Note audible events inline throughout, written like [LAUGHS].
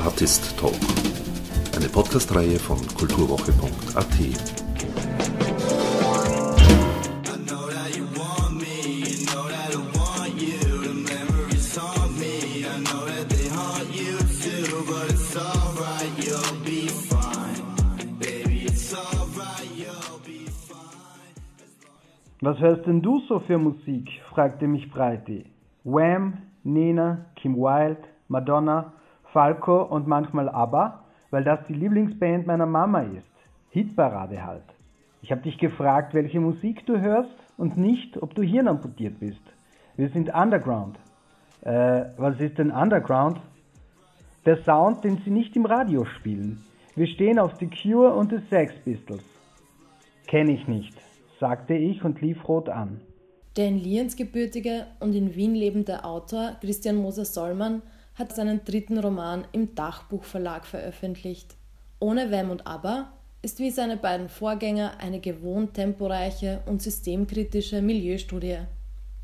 Artist Talk, eine Podcast-Reihe von kulturwoche.at. Was hörst denn du so für Musik? fragte mich Breiti. Wham, Nena, Kim Wilde, Madonna, Falco und manchmal ABBA, weil das die Lieblingsband meiner Mama ist. Hitparade halt. Ich habe dich gefragt, welche Musik du hörst und nicht, ob du hirnamputiert bist. Wir sind Underground. Äh, was ist denn Underground? Der Sound, den sie nicht im Radio spielen. Wir stehen auf The Cure und The Sex Pistols. Kenne ich nicht, sagte ich und lief rot an. Der in Lienz gebürtige und in Wien lebende Autor Christian Moser Sollmann hat seinen dritten Roman im Dachbuchverlag veröffentlicht. Ohne Wem und Aber ist wie seine beiden Vorgänger eine gewohnt temporeiche und systemkritische Milieustudie,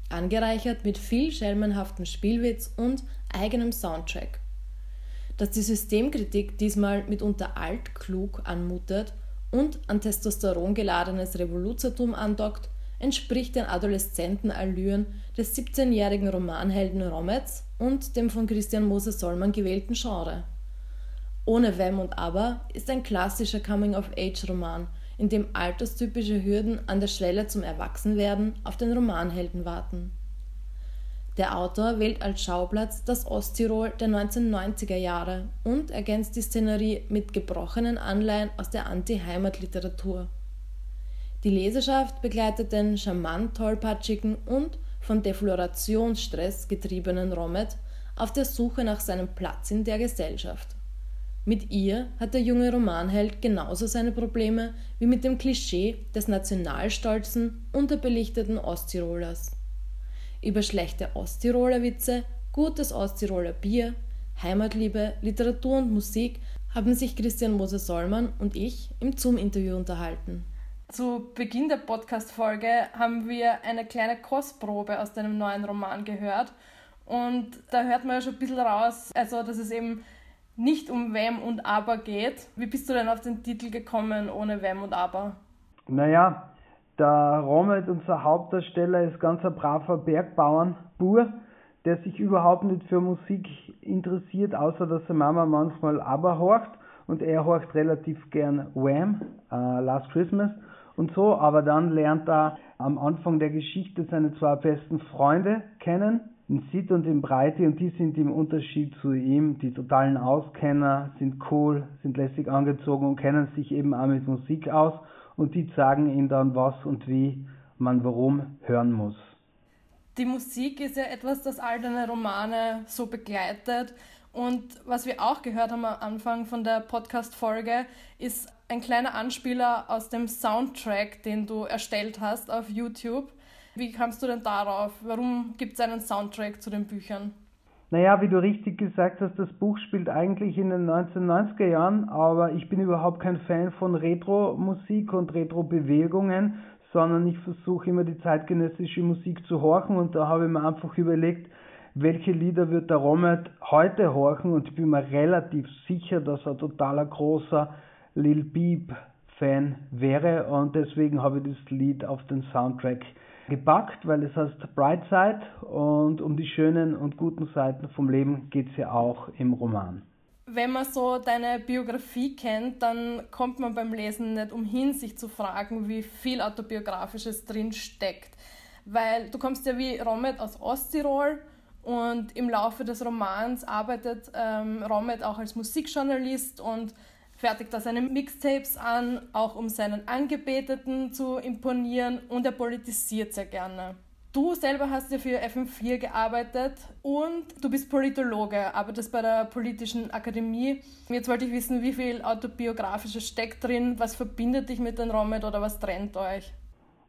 angereichert mit viel schelmenhaftem Spielwitz und eigenem Soundtrack. Dass die Systemkritik diesmal mitunter altklug anmutet und an Testosteron geladenes Revoluzertum andockt, entspricht den Adoleszentenallüren des 17-jährigen Romanhelden Rometz und dem von Christian Moses Sollmann gewählten Genre. Ohne Wenn und Aber ist ein klassischer Coming-of-Age-Roman, in dem alterstypische Hürden an der Schwelle zum Erwachsenwerden auf den Romanhelden warten. Der Autor wählt als Schauplatz das Osttirol der 1990er Jahre und ergänzt die Szenerie mit gebrochenen Anleihen aus der Anti-Heimat-Literatur. Die Leserschaft begleitet den charmant tollpatschigen und von Deflorationsstress getriebenen Romet auf der Suche nach seinem Platz in der Gesellschaft. Mit ihr hat der junge Romanheld genauso seine Probleme wie mit dem Klischee des nationalstolzen, unterbelichteten Osttirolers. Über schlechte Osttiroler Witze, gutes Osttiroler Bier, Heimatliebe, Literatur und Musik haben sich Christian Moser-Sollmann und ich im Zoom-Interview unterhalten. Zu Beginn der Podcast-Folge haben wir eine kleine Kostprobe aus deinem neuen Roman gehört. Und da hört man ja schon ein bisschen raus, also dass es eben nicht um Wem und Aber geht. Wie bist du denn auf den Titel gekommen ohne Wem und Aber? Naja, der Romet, unser Hauptdarsteller, ist ganz ein braver Bergbauernbur, der sich überhaupt nicht für Musik interessiert, außer dass seine Mama manchmal Aber horcht und er horcht relativ gern Wham, uh, Last Christmas und so, aber dann lernt er am Anfang der Geschichte seine zwei besten Freunde kennen, in Sid und in Breite, und die sind im Unterschied zu ihm die totalen Auskenner, sind cool, sind lässig angezogen und kennen sich eben auch mit Musik aus und die sagen ihm dann, was und wie man warum hören muss. Die Musik ist ja etwas, das all deine Romane so begleitet. Und was wir auch gehört haben am Anfang von der Podcast-Folge, ist ein kleiner Anspieler aus dem Soundtrack, den du erstellt hast auf YouTube. Wie kamst du denn darauf? Warum gibt es einen Soundtrack zu den Büchern? Naja, wie du richtig gesagt hast, das Buch spielt eigentlich in den 1990er Jahren, aber ich bin überhaupt kein Fan von Retro-Musik und Retro-Bewegungen, sondern ich versuche immer die zeitgenössische Musik zu horchen und da habe ich mir einfach überlegt, welche Lieder wird der Romet heute horchen und ich bin mir relativ sicher, dass er totaler großer Lil Peep Fan wäre und deswegen habe ich das Lied auf den Soundtrack gepackt, weil es heißt Brightside und um die schönen und guten Seiten vom Leben geht es ja auch im Roman. Wenn man so deine Biografie kennt, dann kommt man beim Lesen nicht umhin, sich zu fragen, wie viel Autobiografisches drin steckt. Weil du kommst ja wie Romet aus Osttirol und im Laufe des Romans arbeitet ähm, Romet auch als Musikjournalist und fertigt da seine Mixtapes an, auch um seinen Angebeteten zu imponieren und er politisiert sehr gerne. Du selber hast ja für FM4 gearbeitet und du bist Politologe, arbeitest bei der Politischen Akademie. Jetzt wollte ich wissen, wie viel autobiografisches steckt drin, was verbindet dich mit den Romet oder was trennt euch?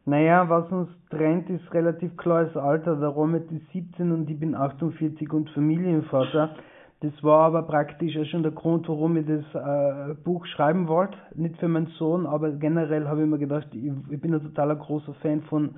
Naja, was uns trennt, ist relativ klar das Alter. Der Romet ist 17 und ich bin 48 und Familienvater. Das war aber praktisch auch schon der Grund, warum ich das äh, Buch schreiben wollte. Nicht für meinen Sohn, aber generell habe ich mir gedacht, ich, ich bin ein totaler großer Fan von,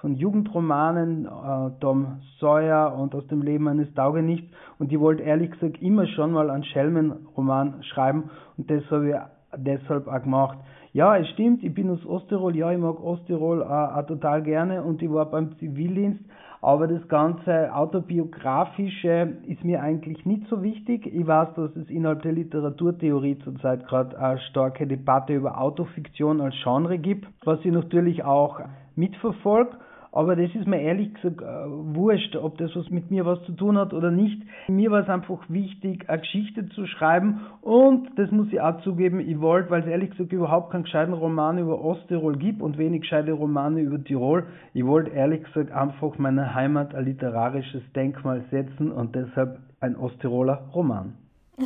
von Jugendromanen, äh, Tom Sawyer und aus dem Leben eines Taugenichts. Und ich wollte ehrlich gesagt immer schon mal einen Schelmenroman schreiben und das habe ich deshalb auch gemacht. Ja, es stimmt, ich bin aus Osttirol, ja, ich mag Osttirol äh, auch total gerne und ich war beim Zivildienst, aber das ganze autobiografische ist mir eigentlich nicht so wichtig. Ich weiß, dass es innerhalb der Literaturtheorie zurzeit gerade eine starke Debatte über Autofiktion als Genre gibt, was ich natürlich auch mitverfolge. Aber das ist mir ehrlich gesagt äh, wurscht, ob das was mit mir was zu tun hat oder nicht. Mir war es einfach wichtig, eine Geschichte zu schreiben und das muss ich auch zugeben, ich wollte, weil es ehrlich gesagt überhaupt keinen gescheiten Roman über Osttirol gibt und wenig gescheite Romane über Tirol, ich wollte ehrlich gesagt einfach meiner Heimat ein literarisches Denkmal setzen und deshalb ein Osttiroler Roman. [LAUGHS]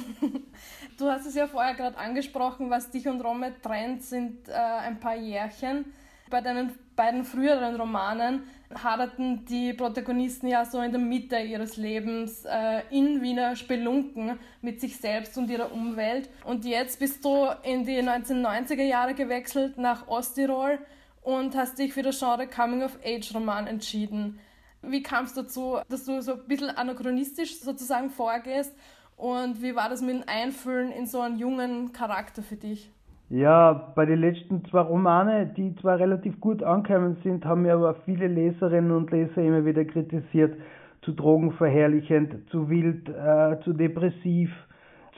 Du hast es ja vorher gerade angesprochen, was dich und Romme trennt, sind äh, ein paar Jährchen. Bei deinen beiden früheren Romanen haderten die Protagonisten ja so in der Mitte ihres Lebens äh, in Wiener Spelunken mit sich selbst und ihrer Umwelt. Und jetzt bist du in die 1990er Jahre gewechselt nach Osttirol und hast dich für das Genre Coming-of-Age-Roman entschieden. Wie kam es dazu, dass du so ein bisschen anachronistisch sozusagen vorgehst? Und wie war das mit dem Einfüllen in so einen jungen Charakter für dich? Ja, bei den letzten zwei Romane, die zwar relativ gut angekommen sind, haben mir aber viele Leserinnen und Leser immer wieder kritisiert, zu drogenverherrlichend, zu wild, äh, zu depressiv,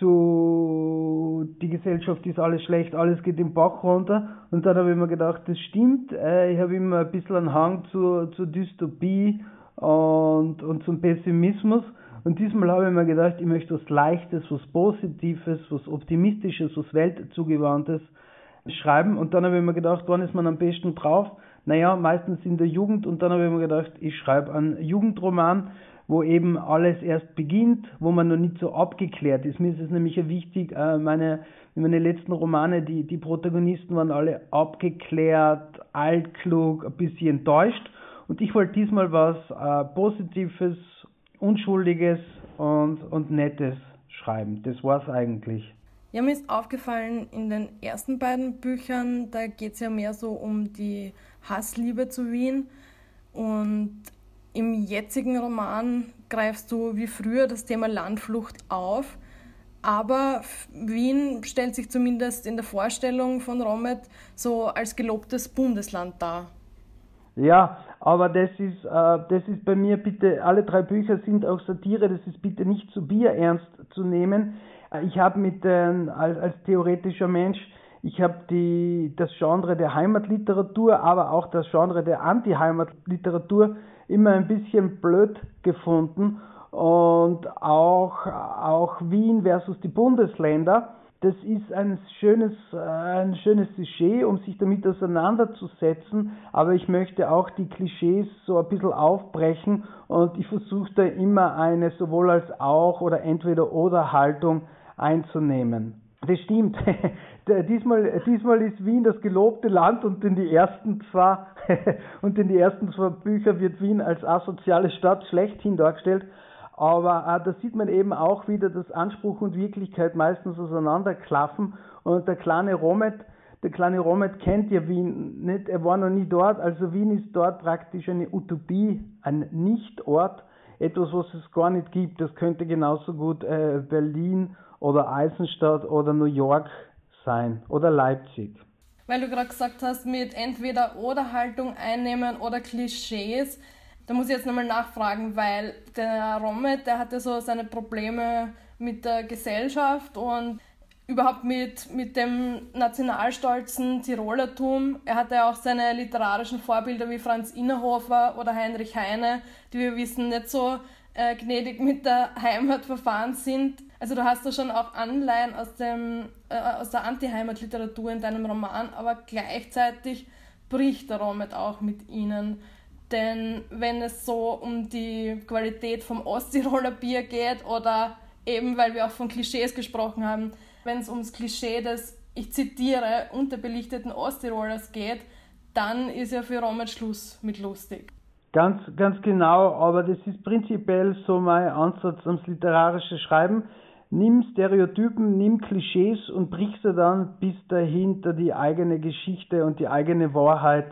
zu die Gesellschaft ist alles schlecht, alles geht den Bach runter. Und dann habe ich mir gedacht, das stimmt, äh, ich habe immer ein bisschen einen Hang zur, zur Dystopie und, und zum Pessimismus. Und diesmal habe ich mir gedacht, ich möchte was Leichtes, was Positives, was Optimistisches, was Weltzugewandtes schreiben. Und dann habe ich mir gedacht, wann ist man am besten drauf? Naja, meistens in der Jugend. Und dann habe ich mir gedacht, ich schreibe einen Jugendroman, wo eben alles erst beginnt, wo man noch nicht so abgeklärt ist. Mir ist es nämlich wichtig, äh, meine, meine letzten Romane, die, die Protagonisten waren alle abgeklärt, altklug, ein bisschen enttäuscht. Und ich wollte diesmal was äh, Positives, Unschuldiges und, und Nettes schreiben. Das war es eigentlich. Ja, mir ist aufgefallen, in den ersten beiden Büchern, da geht es ja mehr so um die Hassliebe zu Wien. Und im jetzigen Roman greifst du wie früher das Thema Landflucht auf. Aber Wien stellt sich zumindest in der Vorstellung von Romet so als gelobtes Bundesland dar. Ja, aber das ist, äh, das ist bei mir bitte, alle drei Bücher sind auch Satire, das ist bitte nicht zu bierernst zu nehmen. Äh, ich habe mit den, als, als theoretischer Mensch, ich habe die das Genre der Heimatliteratur, aber auch das Genre der Anti-Heimatliteratur immer ein bisschen blöd gefunden und auch auch Wien versus die Bundesländer das ist ein schönes, ein schönes Sujet, um sich damit auseinanderzusetzen, aber ich möchte auch die Klischees so ein bisschen aufbrechen und ich versuche da immer eine sowohl als auch oder entweder oder Haltung einzunehmen. Das stimmt. [LAUGHS] diesmal, diesmal ist Wien das gelobte Land und in die ersten zwei [LAUGHS] und in die ersten zwei Bücher wird Wien als asoziale Stadt schlechthin dargestellt. Aber äh, da sieht man eben auch wieder, dass Anspruch und Wirklichkeit meistens auseinanderklaffen. Und der kleine Romet, der kleine Romet kennt ja Wien nicht, er war noch nie dort. Also Wien ist dort praktisch eine Utopie, ein Nichtort, etwas, was es gar nicht gibt. Das könnte genauso gut äh, Berlin oder Eisenstadt oder New York sein oder Leipzig. Weil du gerade gesagt hast, mit entweder oder Haltung einnehmen oder Klischees da muss ich jetzt nochmal nachfragen, weil der Romet, der hatte so seine Probleme mit der Gesellschaft und überhaupt mit, mit dem nationalstolzen Tirolertum. Er hatte auch seine literarischen Vorbilder wie Franz Innerhofer oder Heinrich Heine, die wir wissen nicht so äh, gnädig mit der Heimat verfahren sind. Also du hast da schon auch Anleihen aus, dem, äh, aus der Anti-Heimat-Literatur in deinem Roman, aber gleichzeitig bricht der Romet auch mit ihnen. Denn wenn es so um die Qualität vom Osttiroler Bier geht oder eben, weil wir auch von Klischees gesprochen haben, wenn es ums Klischee des, ich zitiere, unterbelichteten Osttirolers geht, dann ist ja für Romet Schluss mit lustig. Ganz, ganz genau, aber das ist prinzipiell so mein Ansatz ans literarische Schreiben. Nimm Stereotypen, nimm Klischees und brich sie dann bis dahinter die eigene Geschichte und die eigene Wahrheit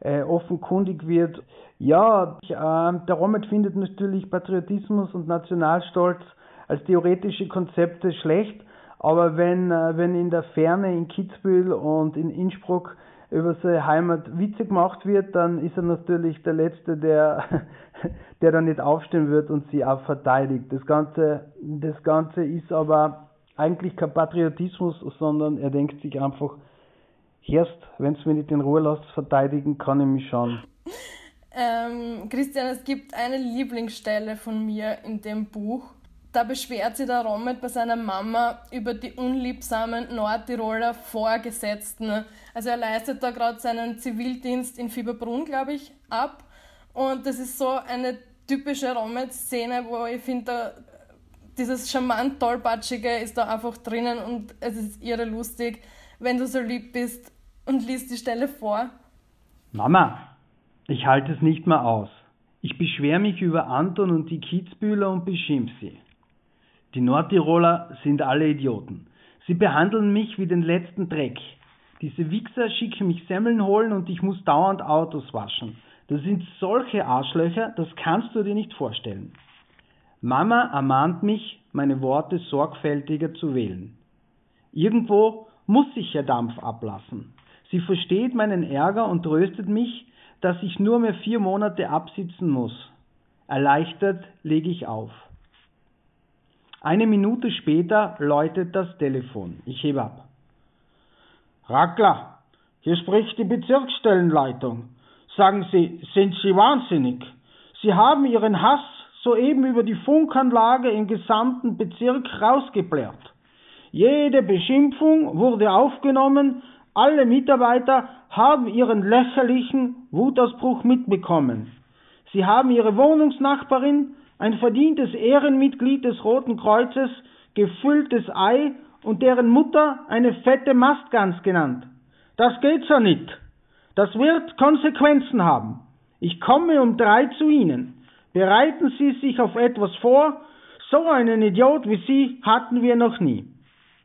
äh, offenkundig wird. Ja, äh, der Romet findet natürlich Patriotismus und Nationalstolz als theoretische Konzepte schlecht, aber wenn, äh, wenn in der Ferne in Kitzbühel und in Innsbruck über seine Heimat Witze gemacht wird, dann ist er natürlich der Letzte, der, [LAUGHS] der da nicht aufstehen wird und sie auch verteidigt. Das Ganze, das Ganze ist aber eigentlich kein Patriotismus, sondern er denkt sich einfach, erst, wenn es mir nicht in Ruhe lässt, verteidigen, kann ich mich schon. Ähm, Christian, es gibt eine Lieblingsstelle von mir in dem Buch. Da beschwert sich der Romet bei seiner Mama über die unliebsamen Nordtiroler Vorgesetzten. Also er leistet da gerade seinen Zivildienst in Fieberbrunn, glaube ich, ab. Und das ist so eine typische Romet-Szene, wo ich finde, dieses charmant tollpatschige ist da einfach drinnen und es ist irre lustig, wenn du so lieb bist und liest die Stelle vor. Mama, ich halte es nicht mehr aus. Ich beschwere mich über Anton und die Kitzbühler und beschimpf sie. Die Nordtiroler sind alle Idioten. Sie behandeln mich wie den letzten Dreck. Diese Wichser schicken mich Semmeln holen und ich muss dauernd Autos waschen. Das sind solche Arschlöcher, das kannst du dir nicht vorstellen. Mama ermahnt mich, meine Worte sorgfältiger zu wählen. Irgendwo muss ich ja Dampf ablassen. Sie versteht meinen Ärger und tröstet mich, dass ich nur mehr vier Monate absitzen muss. Erleichtert lege ich auf. Eine Minute später läutet das Telefon. Ich hebe ab. Rackler, hier spricht die Bezirksstellenleitung. Sagen Sie, sind Sie wahnsinnig? Sie haben Ihren Hass soeben über die Funkanlage im gesamten Bezirk rausgeblärt. Jede Beschimpfung wurde aufgenommen, alle Mitarbeiter haben ihren lächerlichen Wutausbruch mitbekommen. Sie haben ihre Wohnungsnachbarin, ein verdientes Ehrenmitglied des Roten Kreuzes, gefülltes Ei und deren Mutter eine fette Mastgans genannt. Das geht so nicht. Das wird Konsequenzen haben. Ich komme um drei zu Ihnen. Bereiten Sie sich auf etwas vor, so einen Idiot wie Sie hatten wir noch nie.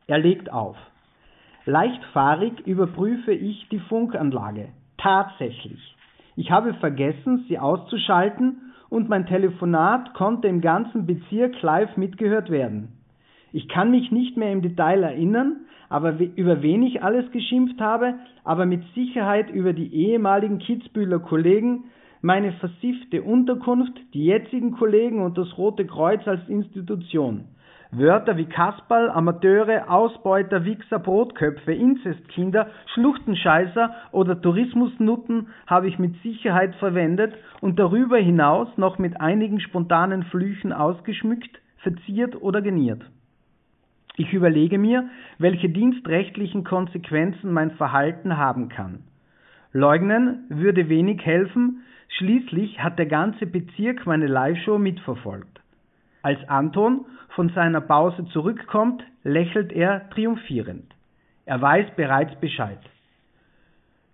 Er legt auf. Leichtfahrig überprüfe ich die Funkanlage. Tatsächlich. Ich habe vergessen, sie auszuschalten und mein Telefonat konnte im ganzen Bezirk live mitgehört werden. Ich kann mich nicht mehr im Detail erinnern, aber über wen ich alles geschimpft habe, aber mit Sicherheit über die ehemaligen Kitzbühler Kollegen, meine versiffte Unterkunft, die jetzigen Kollegen und das Rote Kreuz als Institution. Wörter wie Kasperl, Amateure, Ausbeuter, Wichser, Brotköpfe, Inzestkinder, Schluchtenscheißer oder Tourismusnutten habe ich mit Sicherheit verwendet und darüber hinaus noch mit einigen spontanen Flüchen ausgeschmückt, verziert oder geniert. Ich überlege mir, welche dienstrechtlichen Konsequenzen mein Verhalten haben kann. Leugnen würde wenig helfen, Schließlich hat der ganze Bezirk meine Live-Show mitverfolgt. Als Anton von seiner Pause zurückkommt, lächelt er triumphierend. Er weiß bereits Bescheid.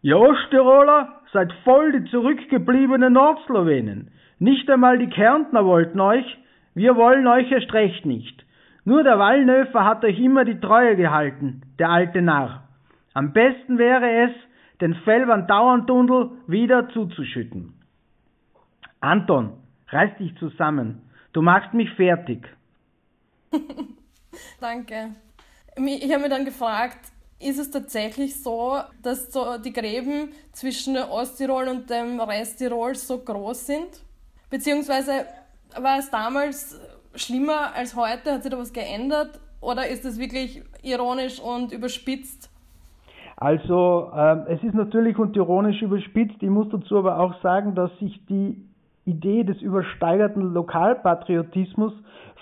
Ihr Osttiroler seid voll die zurückgebliebenen Nordslowenen. Nicht einmal die Kärntner wollten euch, wir wollen euch erst recht nicht. Nur der Wallnöfer hat euch immer die Treue gehalten, der alte Narr. Am besten wäre es, den Fellwand Dauerndundel wieder zuzuschütten. Anton, reiß dich zusammen. Du machst mich fertig. [LAUGHS] Danke. Ich habe mir dann gefragt, ist es tatsächlich so, dass so die Gräben zwischen Osttirol und dem Rest Tirols so groß sind? Beziehungsweise war es damals schlimmer als heute? Hat sich da was geändert? Oder ist es wirklich ironisch und überspitzt? Also, äh, es ist natürlich und ironisch überspitzt. Ich muss dazu aber auch sagen, dass sich die Idee des übersteigerten Lokalpatriotismus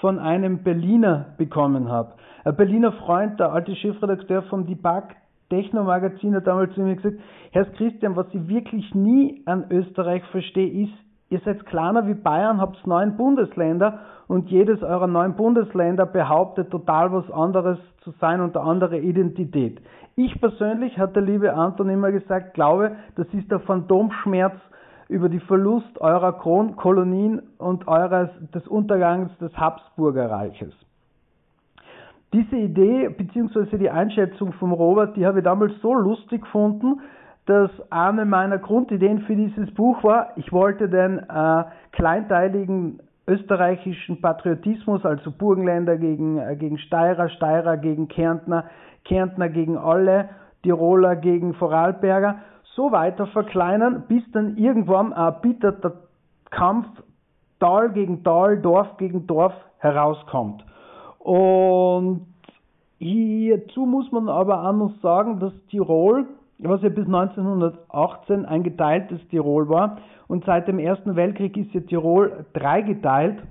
von einem Berliner bekommen habe. Ein Berliner Freund, der alte Chefredakteur vom Debug Techno-Magazin, hat damals zu mir gesagt, Herr Christian, was ich wirklich nie an Österreich verstehe, ist, ihr seid kleiner wie Bayern, habt neun Bundesländer und jedes eurer neun Bundesländer behauptet total was anderes zu sein und eine andere Identität. Ich persönlich, hat der liebe Anton immer gesagt, glaube, das ist der Phantomschmerz über die Verlust eurer Kronkolonien und eures, des Untergangs des Habsburgerreiches. Diese Idee bzw. die Einschätzung vom Robert, die habe ich damals so lustig gefunden, dass eine meiner Grundideen für dieses Buch war, ich wollte den äh, kleinteiligen österreichischen Patriotismus, also Burgenländer gegen, äh, gegen Steirer, Steirer gegen Kärntner, Kärntner gegen alle, Tiroler gegen Vorarlberger, so weiter verkleinern, bis dann irgendwann ein erbitterter Kampf Tal gegen Tal, Dorf gegen Dorf herauskommt. Und hierzu muss man aber auch noch sagen, dass Tirol, was ja bis 1918 ein geteiltes Tirol war, und seit dem Ersten Weltkrieg ist ja Tirol dreigeteilt.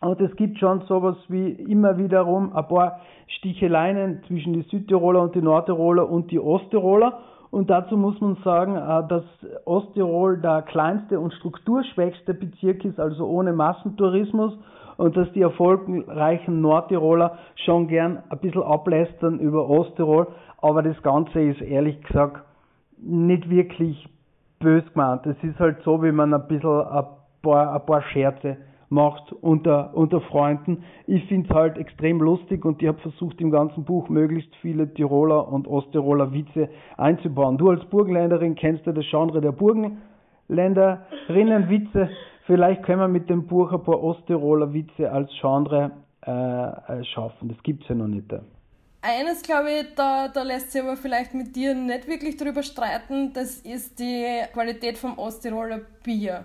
Und es gibt schon sowas wie immer wiederum ein paar Sticheleien zwischen die Südtiroler und die Nordtiroler und die Osttiroler. Und dazu muss man sagen, äh, dass Osttirol der kleinste und strukturschwächste Bezirk ist, also ohne Massentourismus, und dass die erfolgreichen Nordtiroler schon gern ein bisschen ablästern über Osttirol, aber das Ganze ist ehrlich gesagt nicht wirklich bös gemeint. Es ist halt so, wie man ein bisschen ein paar, ein paar Scherze macht unter, unter Freunden. Ich finde es halt extrem lustig und ich habe versucht, im ganzen Buch möglichst viele Tiroler und Osttiroler Witze einzubauen. Du als Burgenländerin kennst ja das Genre der Burgenländerinnenwitze. Vielleicht können wir mit dem Buch ein paar Osttiroler Witze als Genre äh, äh schaffen. Das gibt es ja noch nicht. Eines, glaube ich, da, da lässt sich aber vielleicht mit dir nicht wirklich drüber streiten, das ist die Qualität vom Osttiroler Bier.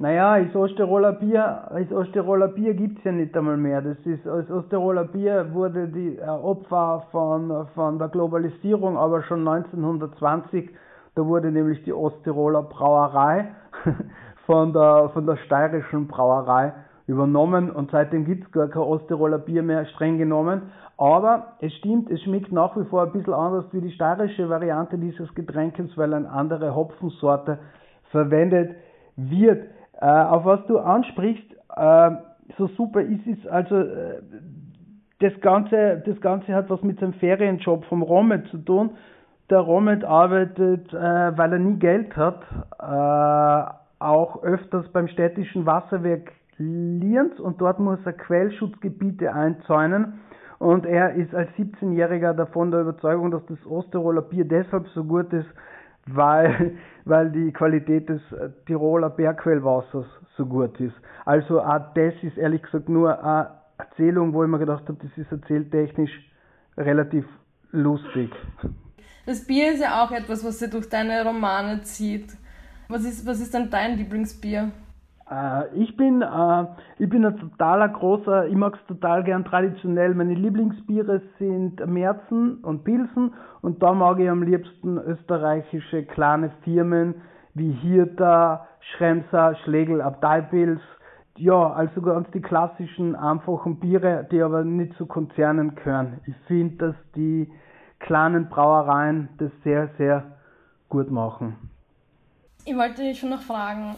Naja, das Osttiroler Bier, das Osttiroler Bier gibt's ja nicht einmal mehr. Das ist, das Osttiroler Bier wurde die äh, Opfer von, von der Globalisierung, aber schon 1920, da wurde nämlich die Osttiroler Brauerei [LAUGHS] von der, von der steirischen Brauerei übernommen und seitdem gibt's gar kein Osttiroler Bier mehr, streng genommen. Aber es stimmt, es schmeckt nach wie vor ein bisschen anders wie die steirische Variante dieses Getränkes, weil eine andere Hopfensorte verwendet wird. Äh, auf was du ansprichst, äh, so super ist es, also äh, das Ganze, das Ganze hat was mit seinem Ferienjob vom Romet zu tun. Der Romet arbeitet, äh, weil er nie Geld hat, äh, auch öfters beim städtischen Wasserwerk Lienz und dort muss er Quellschutzgebiete einzäunen. Und er ist als 17-Jähriger davon der Überzeugung, dass das Osttiroler Bier deshalb so gut ist, weil, weil die Qualität des äh, Tiroler Bergquellwassers so gut ist. Also auch das ist ehrlich gesagt nur eine Erzählung, wo ich mir gedacht habe, das ist erzähltechnisch relativ lustig. Das Bier ist ja auch etwas, was sich durch deine Romane zieht. Was ist, was ist denn dein Lieblingsbier? Äh, ich bin, äh, ich bin ein totaler großer, ich mag es total gern traditionell. Meine Lieblingsbiere sind Merzen und Pilsen und da mag ich am liebsten österreichische kleine Firmen wie Hirta, Schremser, Schlegel, Abteipils. Ja, also ganz die klassischen, einfachen Biere, die aber nicht zu Konzernen gehören. Ich finde, dass die kleinen Brauereien das sehr, sehr gut machen. Ich wollte dich schon noch fragen,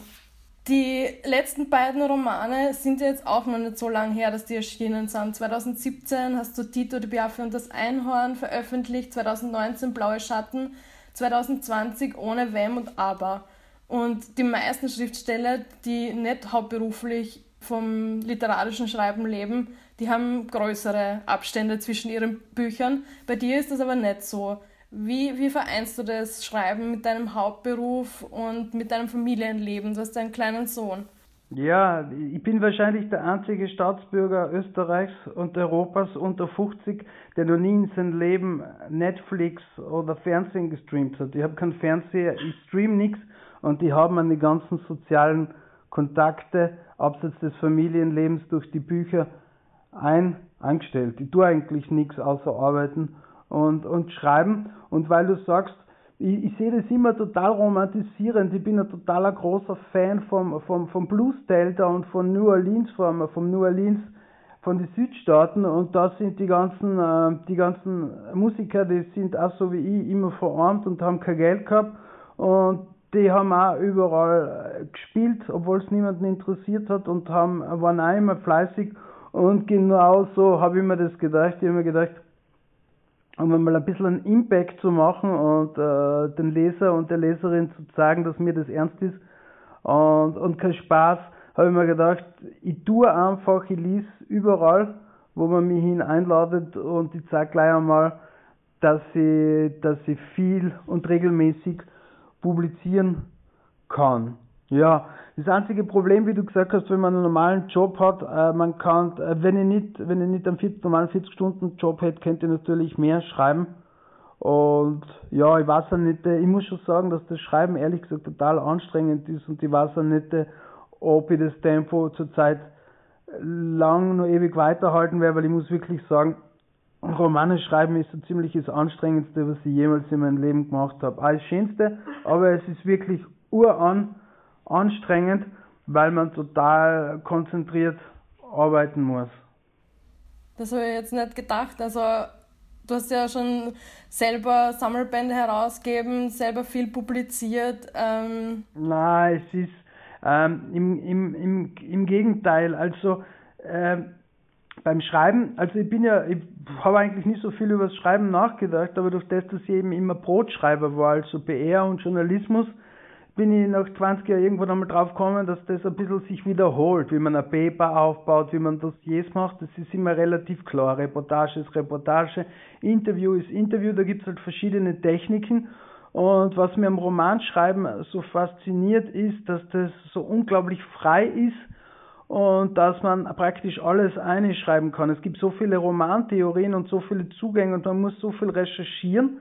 die letzten beiden Romane sind jetzt auch noch nicht so lange her, dass die erschienen sind. 2017 hast du Tito, die Biaffe und das Einhorn veröffentlicht, 2019 Blaue Schatten, 2020 Ohne Wenn und Aber. Und die meisten Schriftsteller, die nicht hauptberuflich vom literarischen Schreiben leben, die haben größere Abstände zwischen ihren Büchern. Bei dir ist das aber nicht so. Wie, wie vereinst du das Schreiben mit deinem Hauptberuf und mit deinem Familienleben? Du hast einen kleinen Sohn. Ja, ich bin wahrscheinlich der einzige Staatsbürger Österreichs und Europas unter 50, der noch nie in seinem Leben Netflix oder Fernsehen gestreamt hat. Ich habe keinen Fernseher, ich stream nichts und ich habe meine ganzen sozialen Kontakte abseits des Familienlebens durch die Bücher ein, eingestellt. Ich tue eigentlich nichts außer arbeiten und, und schreiben. Und weil du sagst, ich, ich sehe das immer total romantisierend. Ich bin ein totaler großer Fan vom, vom, vom Blues Delta und von New Orleans, vom, vom New Orleans, von den Südstaaten. Und da sind die ganzen, äh, die ganzen Musiker, die sind auch so wie ich immer verarmt und haben kein Geld gehabt. Und die haben auch überall äh, gespielt, obwohl es niemanden interessiert hat und haben, waren auch immer fleißig. Und genau so habe ich mir das gedacht. Ich habe mir gedacht, um mal ein bisschen einen Impact zu machen und äh, den Leser und der Leserin zu zeigen, dass mir das ernst ist und, und kein Spaß, habe ich mir gedacht, ich tue einfach, ich lese überall, wo man mich hin einladet und ich zeige gleich einmal, dass ich, dass ich viel und regelmäßig publizieren kann. Ja, das einzige Problem, wie du gesagt hast, wenn man einen normalen Job hat, äh, man kann, äh, wenn ich nicht, wenn ich nicht einen 40, normalen 40-Stunden-Job hätte, könnte ich natürlich mehr schreiben. Und ja, ich weiß auch nicht, äh, ich muss schon sagen, dass das Schreiben ehrlich gesagt total anstrengend ist und ich weiß auch nicht, äh, ob ich das Tempo zurzeit lang noch ewig weiterhalten werde, weil ich muss wirklich sagen, Romane schreiben ist so ziemlich das Anstrengendste, was ich jemals in meinem Leben gemacht habe. Das Schönste, aber es ist wirklich uran anstrengend, weil man total konzentriert arbeiten muss. Das habe ich jetzt nicht gedacht. Also du hast ja schon selber Sammelbände herausgegeben, selber viel publiziert. Ähm Nein, es ist ähm, im, im, im, im Gegenteil. Also äh, beim Schreiben, also ich bin ja, ich habe eigentlich nicht so viel über das Schreiben nachgedacht, aber durch das, dass ich eben immer Brotschreiber war, also PR und Journalismus, bin ich nach 20 Jahren irgendwann einmal drauf gekommen, dass das ein bisschen sich wiederholt, wie man ein Paper aufbaut, wie man Dossiers macht, das ist immer relativ klar. Reportage ist Reportage, Interview ist Interview, da gibt es halt verschiedene Techniken. Und was mir am Romanschreiben so fasziniert, ist, dass das so unglaublich frei ist und dass man praktisch alles einschreiben kann. Es gibt so viele Romantheorien und so viele Zugänge und man muss so viel recherchieren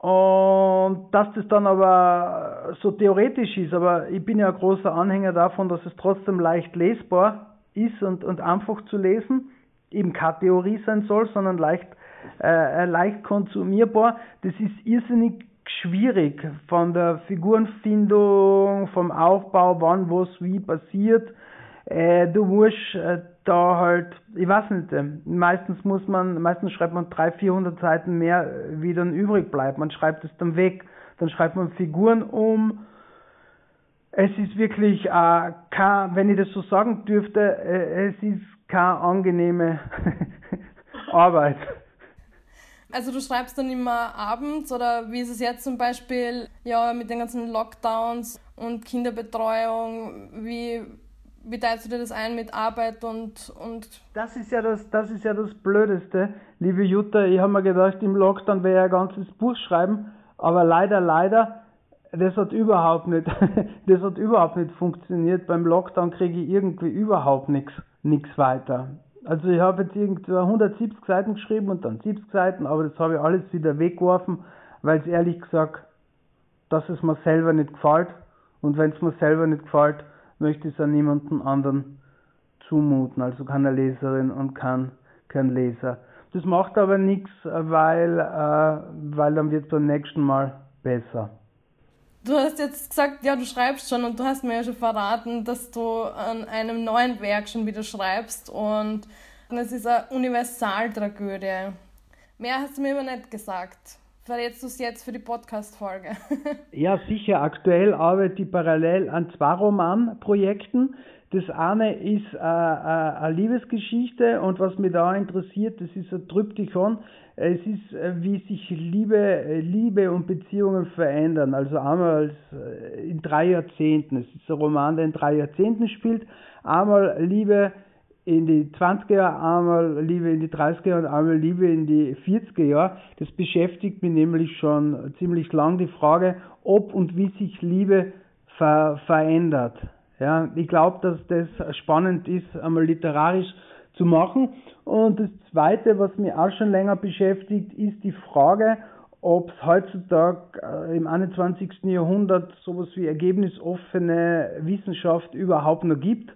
und dass das dann aber so theoretisch ist, aber ich bin ja ein großer Anhänger davon, dass es trotzdem leicht lesbar ist und, und einfach zu lesen, eben keine Theorie sein soll, sondern leicht, äh, leicht konsumierbar. Das ist irrsinnig schwierig von der Figurenfindung, vom Aufbau, wann was wie passiert. Äh, du musst äh, da halt, ich weiß nicht, äh, meistens muss man, meistens schreibt man 300, 400 Seiten mehr, äh, wie dann übrig bleibt. Man schreibt es dann weg, dann schreibt man Figuren um. Es ist wirklich äh, kein, wenn ich das so sagen dürfte, äh, es ist keine angenehme [LAUGHS] Arbeit. Also du schreibst dann immer abends oder wie ist es jetzt zum Beispiel, ja, mit den ganzen Lockdowns und Kinderbetreuung, wie wie teilst du dir das ein mit Arbeit und, und. Das ist ja das, das ist ja das Blödeste, liebe Jutta. Ich habe mir gedacht, im Lockdown wäre ja ein ganzes Buch schreiben, aber leider, leider, das hat überhaupt nicht, [LAUGHS] das hat überhaupt nicht funktioniert. Beim Lockdown kriege ich irgendwie überhaupt nichts, nichts weiter. Also ich habe jetzt irgendwie 170 Seiten geschrieben und dann 70 Seiten, aber das habe ich alles wieder weggeworfen, weil es ehrlich gesagt, dass es mir selber nicht gefällt. Und wenn es mir selber nicht gefällt, möchte es an niemanden anderen zumuten, also keine Leserin und kein, kein Leser. Das macht aber nichts, weil, äh, weil dann wird es beim nächsten Mal besser. Du hast jetzt gesagt, ja, du schreibst schon und du hast mir ja schon verraten, dass du an einem neuen Werk schon wieder schreibst und es ist eine Universaltragödie. Mehr hast du mir aber nicht gesagt. Verrätst du es jetzt für die Podcast-Folge? [LAUGHS] ja, sicher. Aktuell arbeite ich parallel an zwei Romanprojekten. Das eine ist äh, äh, eine Liebesgeschichte und was mich da interessiert, das ist ein Tryptychon. Es ist, äh, wie sich Liebe, Liebe und Beziehungen verändern. Also einmal in drei Jahrzehnten. Es ist ein Roman, der in drei Jahrzehnten spielt. Einmal Liebe in die 20er Jahre, einmal Liebe in die 30er Jahre und einmal Liebe in die 40er Jahre. Das beschäftigt mich nämlich schon ziemlich lang die Frage, ob und wie sich Liebe ver verändert. Ja, ich glaube, dass das spannend ist, einmal literarisch zu machen. Und das Zweite, was mich auch schon länger beschäftigt, ist die Frage, ob es heutzutage äh, im 21. Jahrhundert sowas wie ergebnisoffene Wissenschaft überhaupt noch gibt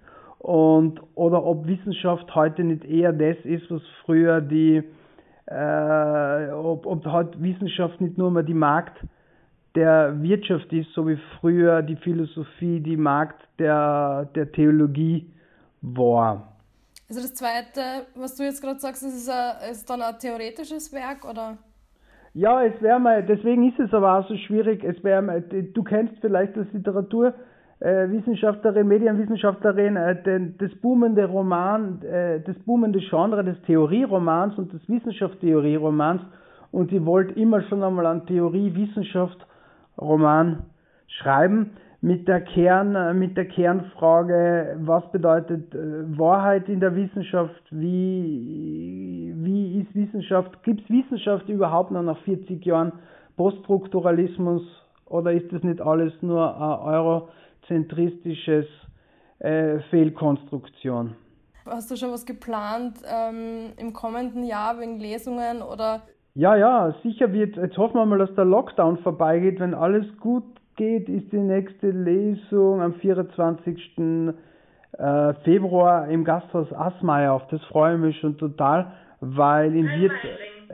und oder ob Wissenschaft heute nicht eher das ist, was früher die äh, ob, ob heute Wissenschaft nicht nur mal die Markt der Wirtschaft ist, so wie früher die Philosophie die Markt der, der Theologie war. Also das Zweite, was du jetzt gerade sagst, ist, es ein, ist dann ein theoretisches Werk oder? Ja, es wäre mal, deswegen ist es aber auch so schwierig. Es wäre, du kennst vielleicht das Literatur Wissenschaftlerin, Medienwissenschaftlerin, äh, den, das boomende Roman, äh, das boomende Genre des Theorieromans und des Wissenschaftstheorieromans. Und sie wollte immer schon einmal einen Theorie-Wissenschaft-Roman schreiben mit der Kern, äh, mit der Kernfrage, was bedeutet äh, Wahrheit in der Wissenschaft, wie, wie ist Wissenschaft, gibt es Wissenschaft überhaupt noch nach 40 Jahren Poststrukturalismus oder ist das nicht alles nur ein eurozentristisches äh, Fehlkonstruktion? Hast du schon was geplant ähm, im kommenden Jahr wegen Lesungen oder? Ja, ja, sicher wird, jetzt hoffen wir mal, dass der Lockdown vorbeigeht. Wenn alles gut geht, ist die nächste Lesung am 24. Äh, Februar im Gasthaus Asmeier auf. Das freue ich mich schon total, weil in, Wirt,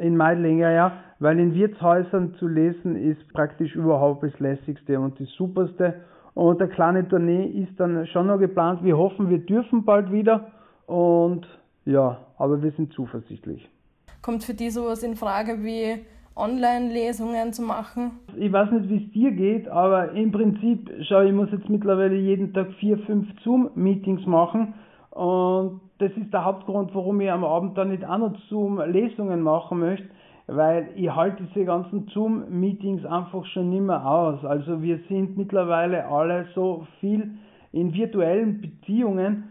in Meidling, ja, ja, weil in Wirtshäusern zu lesen ist praktisch überhaupt das lässigste und das superste. Und der kleine Tournee ist dann schon noch geplant. Wir hoffen, wir dürfen bald wieder und ja, aber wir sind zuversichtlich. Kommt für die sowas in Frage wie Online-Lesungen zu machen? Ich weiß nicht, wie es dir geht, aber im Prinzip, schau, ich muss jetzt mittlerweile jeden Tag vier, fünf Zoom-Meetings machen und das ist der Hauptgrund, warum ich am Abend dann nicht auch noch Zoom-Lesungen machen möchte, weil ich halte diese ganzen Zoom-Meetings einfach schon nicht mehr aus. Also wir sind mittlerweile alle so viel in virtuellen Beziehungen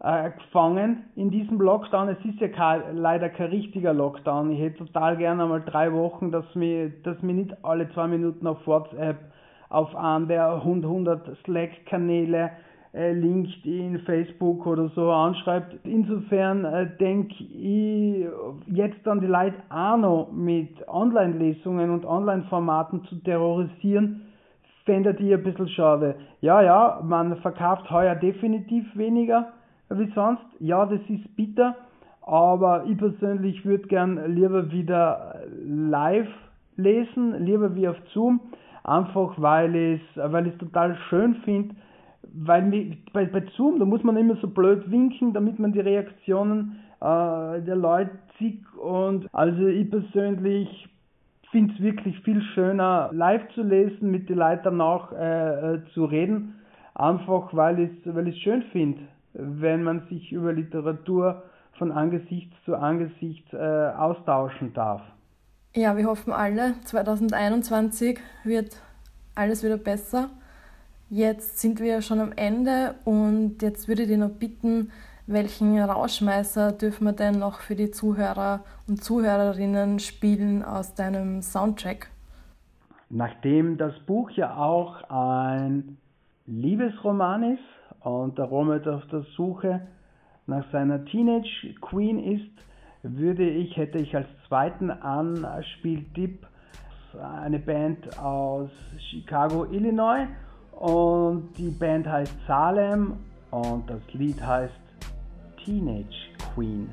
äh, gefangen in diesem Lockdown. Es ist ja kein, leider kein richtiger Lockdown. Ich hätte total gerne einmal drei Wochen, dass mir, dass nicht alle zwei Minuten auf WhatsApp, auf einen der 100 Slack-Kanäle, LinkedIn, Facebook oder so anschreibt. Insofern äh, denke ich, jetzt dann die Leute auch noch mit Online-Lesungen und Online-Formaten zu terrorisieren, fände ich ein bisschen schade. Ja, ja, man verkauft heuer definitiv weniger wie sonst. Ja, das ist bitter, aber ich persönlich würde gern lieber wieder live lesen, lieber wie auf Zoom, einfach weil ich es weil total schön finde, weil bei, bei Zoom, da muss man immer so blöd winken, damit man die Reaktionen äh, der Leute sieht und also ich persönlich finde es wirklich viel schöner, live zu lesen, mit den Leuten danach äh, äh, zu reden, einfach weil ich es weil schön finde wenn man sich über Literatur von Angesicht zu Angesicht äh, austauschen darf. Ja, wir hoffen alle, 2021 wird alles wieder besser. Jetzt sind wir schon am Ende und jetzt würde ich dich noch bitten, welchen Rauschmeißer dürfen wir denn noch für die Zuhörer und Zuhörerinnen spielen aus deinem Soundtrack? Nachdem das Buch ja auch ein Liebesroman ist, und der Romet auf der Suche nach seiner Teenage Queen ist, würde ich, hätte ich als zweiten Anspieltipp eine Band aus Chicago, Illinois und die Band heißt Salem und das Lied heißt Teenage Queen.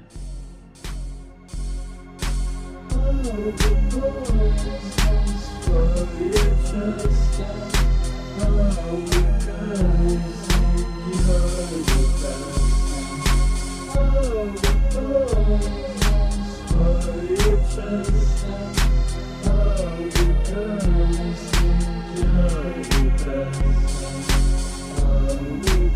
Oh,